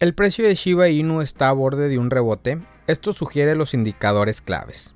El precio de Shiba Inu está a borde de un rebote, esto sugiere los indicadores claves.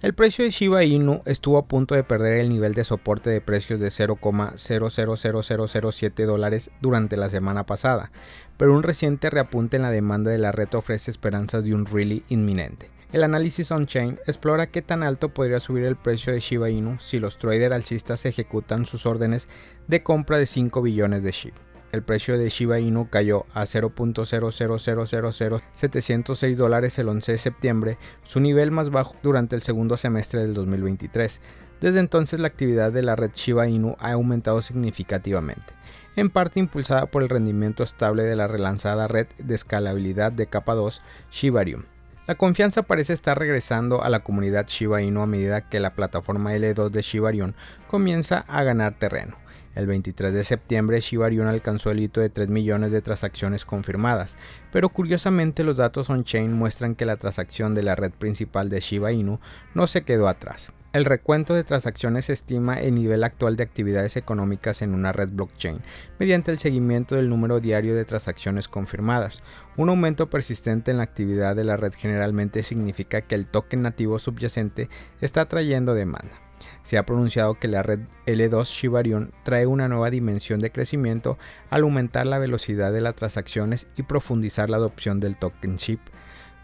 El precio de Shiba Inu estuvo a punto de perder el nivel de soporte de precios de 0,000007 dólares durante la semana pasada, pero un reciente reapunte en la demanda de la red ofrece esperanzas de un really inminente. El análisis on-chain explora qué tan alto podría subir el precio de Shiba Inu si los traders alcistas ejecutan sus órdenes de compra de 5 billones de SHIB el precio de Shiba Inu cayó a 0.0000706 dólares el 11 de septiembre, su nivel más bajo durante el segundo semestre del 2023. Desde entonces la actividad de la red Shiba Inu ha aumentado significativamente, en parte impulsada por el rendimiento estable de la relanzada red de escalabilidad de capa 2 Shibarium. La confianza parece estar regresando a la comunidad Shiba Inu a medida que la plataforma L2 de Shibarium comienza a ganar terreno. El 23 de septiembre, Shiba Inu alcanzó el hito de 3 millones de transacciones confirmadas, pero curiosamente los datos on-chain muestran que la transacción de la red principal de Shiba Inu no se quedó atrás. El recuento de transacciones estima el nivel actual de actividades económicas en una red blockchain mediante el seguimiento del número diario de transacciones confirmadas. Un aumento persistente en la actividad de la red generalmente significa que el token nativo subyacente está trayendo demanda se ha pronunciado que la red L2 Shibarium trae una nueva dimensión de crecimiento al aumentar la velocidad de las transacciones y profundizar la adopción del token chip.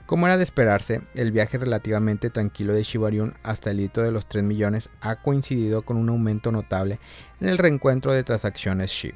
Como era de esperarse, el viaje relativamente tranquilo de Shibarium hasta el hito de los 3 millones ha coincidido con un aumento notable en el reencuentro de transacciones SHIB.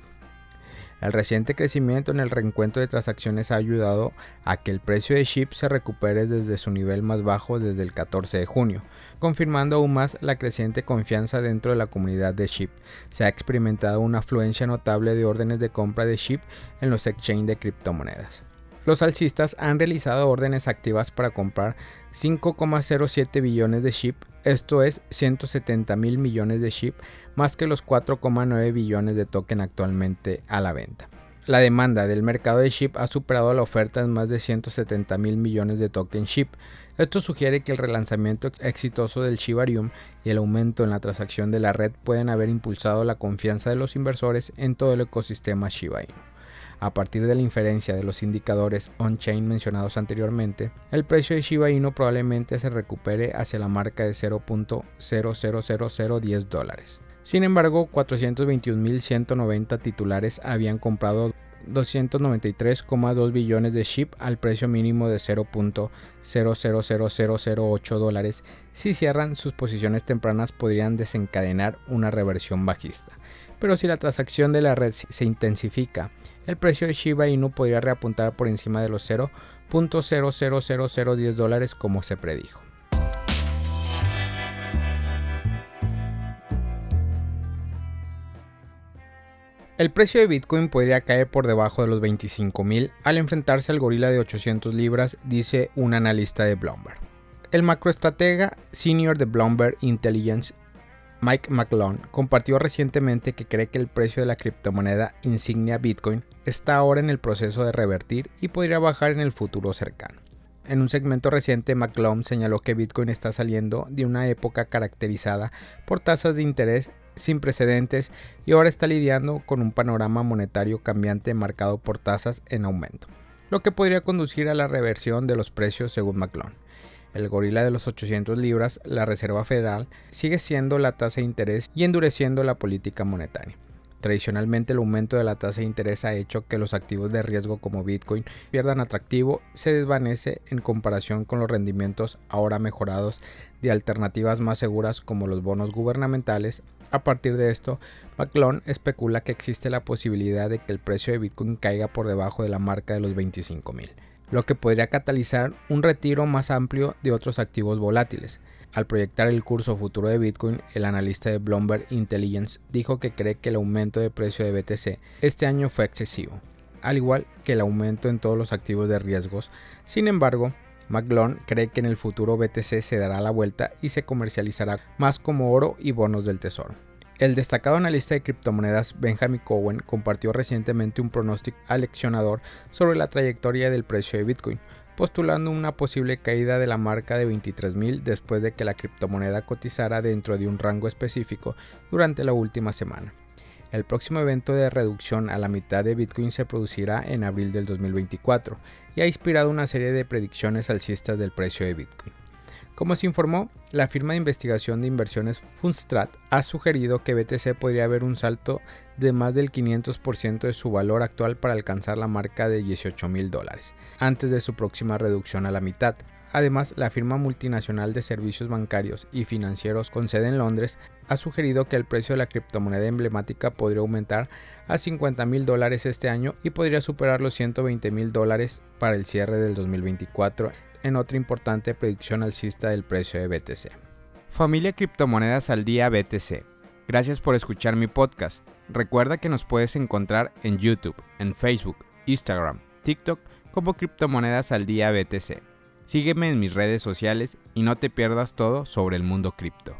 El reciente crecimiento en el reencuentro de transacciones ha ayudado a que el precio de SHIB se recupere desde su nivel más bajo desde el 14 de junio, confirmando aún más la creciente confianza dentro de la comunidad de SHIB. Se ha experimentado una afluencia notable de órdenes de compra de SHIB en los exchanges de criptomonedas. Los alcistas han realizado órdenes activas para comprar 5,07 billones de SHIB, esto es 170 mil millones de SHIB, más que los 4,9 billones de token actualmente a la venta. La demanda del mercado de SHIB ha superado la oferta en más de 170 mil millones de token SHIB. Esto sugiere que el relanzamiento exitoso del Shibarium y el aumento en la transacción de la red pueden haber impulsado la confianza de los inversores en todo el ecosistema Shiba. A partir de la inferencia de los indicadores on-chain mencionados anteriormente, el precio de Shiba Inu probablemente se recupere hacia la marca de 0.00010 dólares. Sin embargo, 421.190 titulares habían comprado 293,2 billones de SHIB al precio mínimo de 0.000008 dólares. Si cierran sus posiciones tempranas podrían desencadenar una reversión bajista. Pero si la transacción de la red se intensifica, el precio de Shiba Inu podría reapuntar por encima de los 0.00010 dólares como se predijo. El precio de Bitcoin podría caer por debajo de los 25.000 al enfrentarse al gorila de 800 libras, dice un analista de Bloomberg. El macroestratega senior de Bloomberg Intelligence, Mike McClone, compartió recientemente que cree que el precio de la criptomoneda insignia Bitcoin está ahora en el proceso de revertir y podría bajar en el futuro cercano. En un segmento reciente, McClone señaló que Bitcoin está saliendo de una época caracterizada por tasas de interés sin precedentes y ahora está lidiando con un panorama monetario cambiante marcado por tasas en aumento, lo que podría conducir a la reversión de los precios según McClone. El gorila de los 800 libras, la Reserva Federal, sigue siendo la tasa de interés y endureciendo la política monetaria. Tradicionalmente el aumento de la tasa de interés ha hecho que los activos de riesgo como Bitcoin pierdan atractivo, se desvanece en comparación con los rendimientos ahora mejorados de alternativas más seguras como los bonos gubernamentales. A partir de esto, McClone especula que existe la posibilidad de que el precio de Bitcoin caiga por debajo de la marca de los 25.000, lo que podría catalizar un retiro más amplio de otros activos volátiles. Al proyectar el curso futuro de Bitcoin, el analista de Bloomberg Intelligence dijo que cree que el aumento de precio de BTC este año fue excesivo, al igual que el aumento en todos los activos de riesgos. Sin embargo, McGlone cree que en el futuro BTC se dará la vuelta y se comercializará más como oro y bonos del tesoro. El destacado analista de criptomonedas Benjamin Cohen compartió recientemente un pronóstico aleccionador sobre la trayectoria del precio de Bitcoin, postulando una posible caída de la marca de 23.000 después de que la criptomoneda cotizara dentro de un rango específico durante la última semana. El próximo evento de reducción a la mitad de Bitcoin se producirá en abril del 2024 y ha inspirado una serie de predicciones alcistas del precio de Bitcoin. Como se informó, la firma de investigación de inversiones Fundstrat ha sugerido que BTC podría haber un salto de más del 500% de su valor actual para alcanzar la marca de 18 mil dólares, antes de su próxima reducción a la mitad. Además, la firma multinacional de servicios bancarios y financieros con sede en Londres ha sugerido que el precio de la criptomoneda emblemática podría aumentar a 50 mil dólares este año y podría superar los 120 mil dólares para el cierre del 2024 en otra importante predicción alcista del precio de BTC. Familia Criptomonedas al Día BTC. Gracias por escuchar mi podcast. Recuerda que nos puedes encontrar en YouTube, en Facebook, Instagram, TikTok como Criptomonedas al Día BTC. Sígueme en mis redes sociales y no te pierdas todo sobre el mundo cripto.